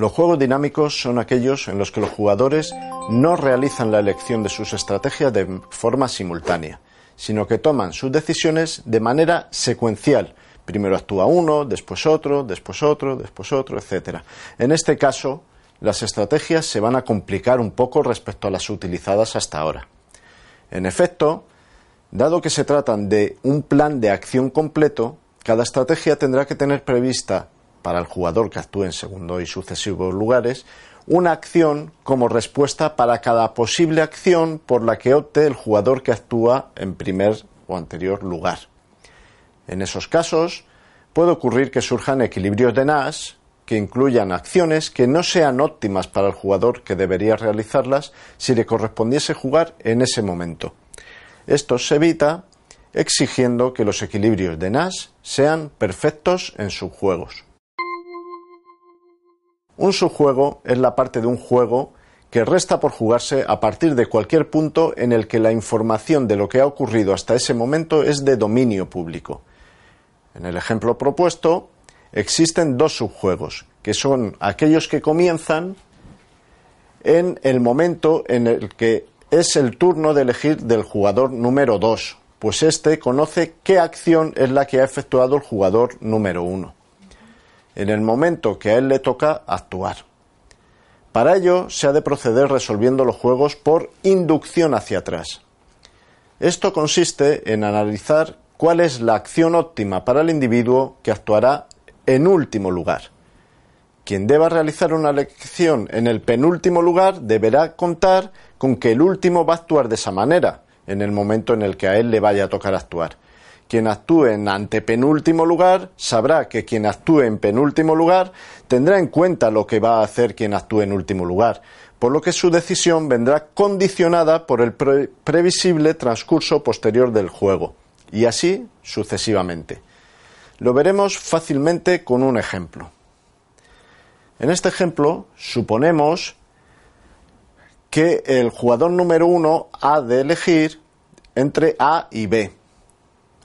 Los juegos dinámicos son aquellos en los que los jugadores no realizan la elección de sus estrategias de forma simultánea, sino que toman sus decisiones de manera secuencial. Primero actúa uno, después otro, después otro, después otro, etc. En este caso, las estrategias se van a complicar un poco respecto a las utilizadas hasta ahora. En efecto, dado que se tratan de un plan de acción completo, cada estrategia tendrá que tener prevista para el jugador que actúe en segundo y sucesivos lugares, una acción como respuesta para cada posible acción por la que opte el jugador que actúa en primer o anterior lugar. En esos casos, puede ocurrir que surjan equilibrios de Nash que incluyan acciones que no sean óptimas para el jugador que debería realizarlas si le correspondiese jugar en ese momento. Esto se evita exigiendo que los equilibrios de Nash sean perfectos en sus juegos. Un subjuego es la parte de un juego que resta por jugarse a partir de cualquier punto en el que la información de lo que ha ocurrido hasta ese momento es de dominio público. En el ejemplo propuesto, existen dos subjuegos, que son aquellos que comienzan en el momento en el que es el turno de elegir del jugador número 2, pues éste conoce qué acción es la que ha efectuado el jugador número 1 en el momento que a él le toca actuar. Para ello se ha de proceder resolviendo los juegos por inducción hacia atrás. Esto consiste en analizar cuál es la acción óptima para el individuo que actuará en último lugar. Quien deba realizar una elección en el penúltimo lugar deberá contar con que el último va a actuar de esa manera en el momento en el que a él le vaya a tocar actuar quien actúe en antepenúltimo lugar sabrá que quien actúe en penúltimo lugar tendrá en cuenta lo que va a hacer quien actúe en último lugar, por lo que su decisión vendrá condicionada por el previsible transcurso posterior del juego, y así sucesivamente. Lo veremos fácilmente con un ejemplo. En este ejemplo, suponemos que el jugador número uno ha de elegir entre A y B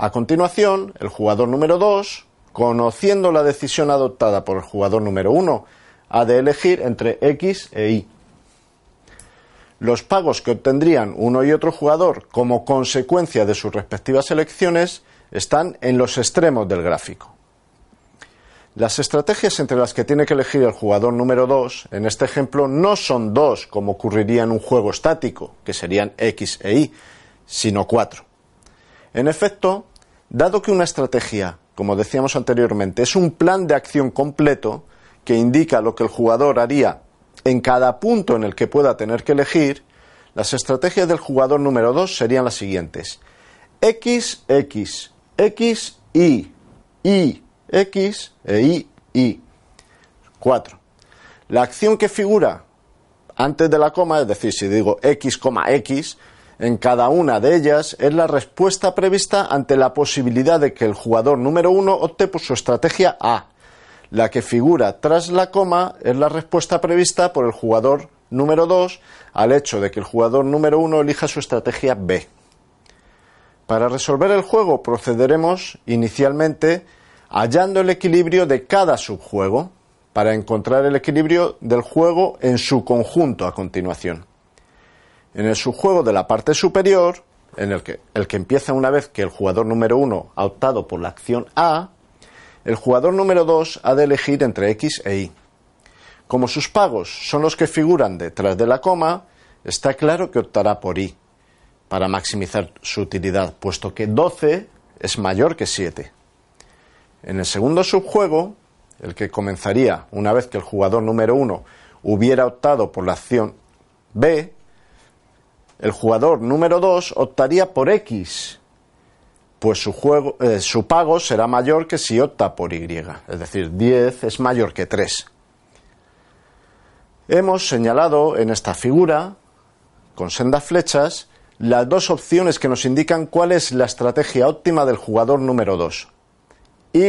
a continuación, el jugador número 2, conociendo la decisión adoptada por el jugador número 1, ha de elegir entre X e Y. Los pagos que obtendrían uno y otro jugador como consecuencia de sus respectivas elecciones están en los extremos del gráfico. Las estrategias entre las que tiene que elegir el jugador número 2 en este ejemplo no son dos como ocurriría en un juego estático, que serían X e Y, sino cuatro. En efecto, dado que una estrategia, como decíamos anteriormente, es un plan de acción completo que indica lo que el jugador haría en cada punto en el que pueda tener que elegir, las estrategias del jugador número 2 serían las siguientes. X, X, X, Y, Y, X e Y, Y. 4. La acción que figura antes de la coma, es decir, si digo X, X, en cada una de ellas es la respuesta prevista ante la posibilidad de que el jugador número uno opte por su estrategia A. La que figura tras la coma es la respuesta prevista por el jugador número 2 al hecho de que el jugador número 1 elija su estrategia B. Para resolver el juego procederemos inicialmente hallando el equilibrio de cada subjuego para encontrar el equilibrio del juego en su conjunto a continuación. En el subjuego de la parte superior, en el que, el que empieza una vez que el jugador número 1 ha optado por la acción A, el jugador número 2 ha de elegir entre X e Y. Como sus pagos son los que figuran detrás de la coma, está claro que optará por Y, para maximizar su utilidad, puesto que 12 es mayor que 7. En el segundo subjuego, el que comenzaría una vez que el jugador número 1 hubiera optado por la acción B, el jugador número 2 optaría por X, pues eh, su pago será mayor que si opta por Y, es decir, 10 es mayor que 3. Hemos señalado en esta figura, con sendas flechas, las dos opciones que nos indican cuál es la estrategia óptima del jugador número 2. Y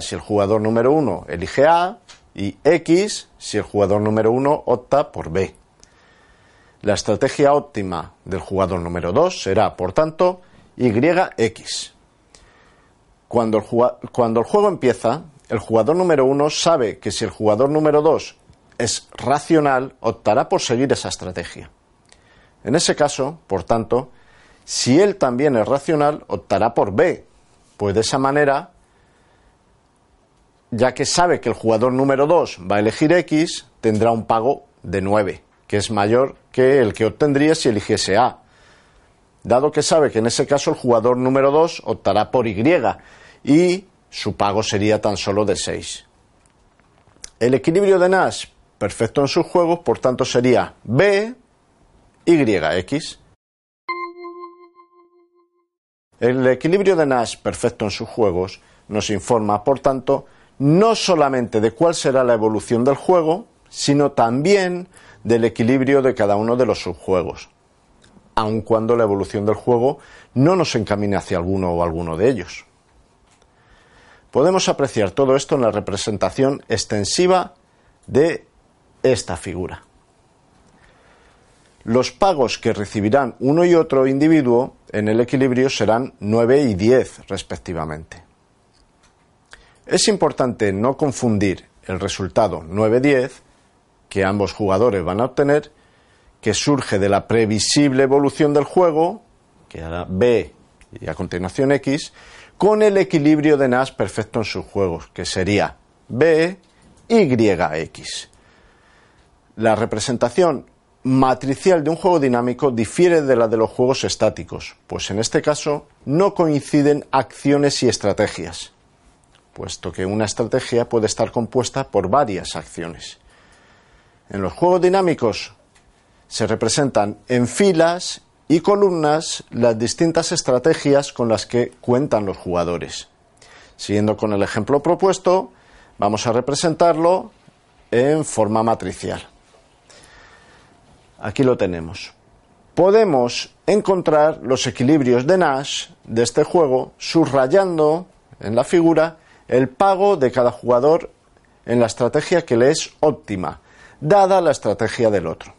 si el jugador número 1 elige A y X si el jugador número 1 opta por B. La estrategia óptima del jugador número 2 será, por tanto, YX. Cuando el, cuando el juego empieza, el jugador número 1 sabe que si el jugador número 2 es racional, optará por seguir esa estrategia. En ese caso, por tanto, si él también es racional, optará por B, pues de esa manera, ya que sabe que el jugador número 2 va a elegir X, tendrá un pago de 9 que es mayor que el que obtendría si eligiese A. Dado que sabe que en ese caso el jugador número 2 optará por Y y su pago sería tan solo de 6. El equilibrio de Nash perfecto en sus juegos, por tanto, sería B, Y, X. El equilibrio de Nash perfecto en sus juegos nos informa, por tanto, no solamente de cuál será la evolución del juego, sino también del equilibrio de cada uno de los subjuegos, aun cuando la evolución del juego no nos encamine hacia alguno o alguno de ellos. Podemos apreciar todo esto en la representación extensiva de esta figura. Los pagos que recibirán uno y otro individuo en el equilibrio serán 9 y 10 respectivamente. Es importante no confundir el resultado 9-10 que ambos jugadores van a obtener, que surge de la previsible evolución del juego, que era B y a continuación X, con el equilibrio de Nash perfecto en sus juegos, que sería B, Y, X. La representación matricial de un juego dinámico difiere de la de los juegos estáticos, pues en este caso no coinciden acciones y estrategias, puesto que una estrategia puede estar compuesta por varias acciones. En los juegos dinámicos se representan en filas y columnas las distintas estrategias con las que cuentan los jugadores. Siguiendo con el ejemplo propuesto, vamos a representarlo en forma matricial. Aquí lo tenemos. Podemos encontrar los equilibrios de Nash de este juego subrayando en la figura el pago de cada jugador en la estrategia que le es óptima, dada la estrategia del otro.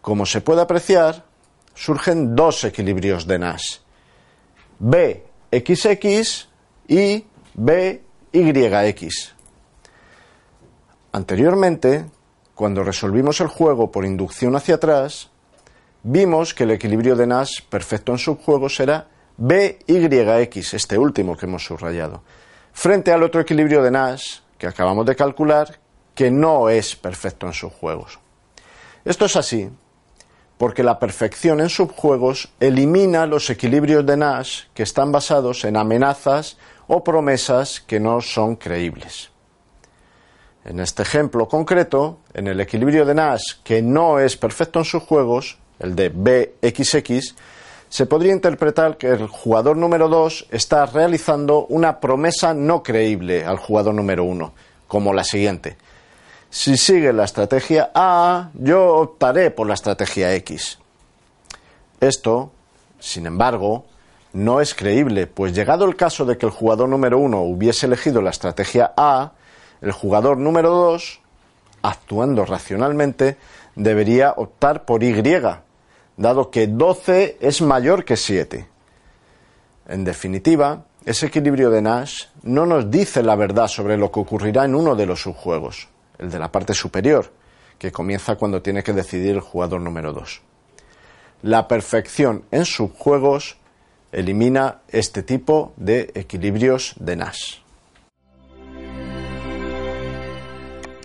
Como se puede apreciar, surgen dos equilibrios de Nash, BXX y BYX. Anteriormente, cuando resolvimos el juego por inducción hacia atrás, vimos que el equilibrio de Nash perfecto en subjuegos era BYX, este último que hemos subrayado, frente al otro equilibrio de Nash que acabamos de calcular, que no es perfecto en subjuegos. Esto es así porque la perfección en subjuegos elimina los equilibrios de Nash que están basados en amenazas o promesas que no son creíbles. En este ejemplo concreto, en el equilibrio de Nash que no es perfecto en subjuegos, el de BXX, se podría interpretar que el jugador número 2 está realizando una promesa no creíble al jugador número 1, como la siguiente si sigue la estrategia A, yo optaré por la estrategia X. Esto, sin embargo, no es creíble, pues llegado el caso de que el jugador número uno hubiese elegido la estrategia A, el jugador número 2, actuando racionalmente, debería optar por Y, dado que 12 es mayor que 7. En definitiva, ese equilibrio de Nash no nos dice la verdad sobre lo que ocurrirá en uno de los subjuegos el de la parte superior, que comienza cuando tiene que decidir el jugador número 2. La perfección en subjuegos elimina este tipo de equilibrios de Nash.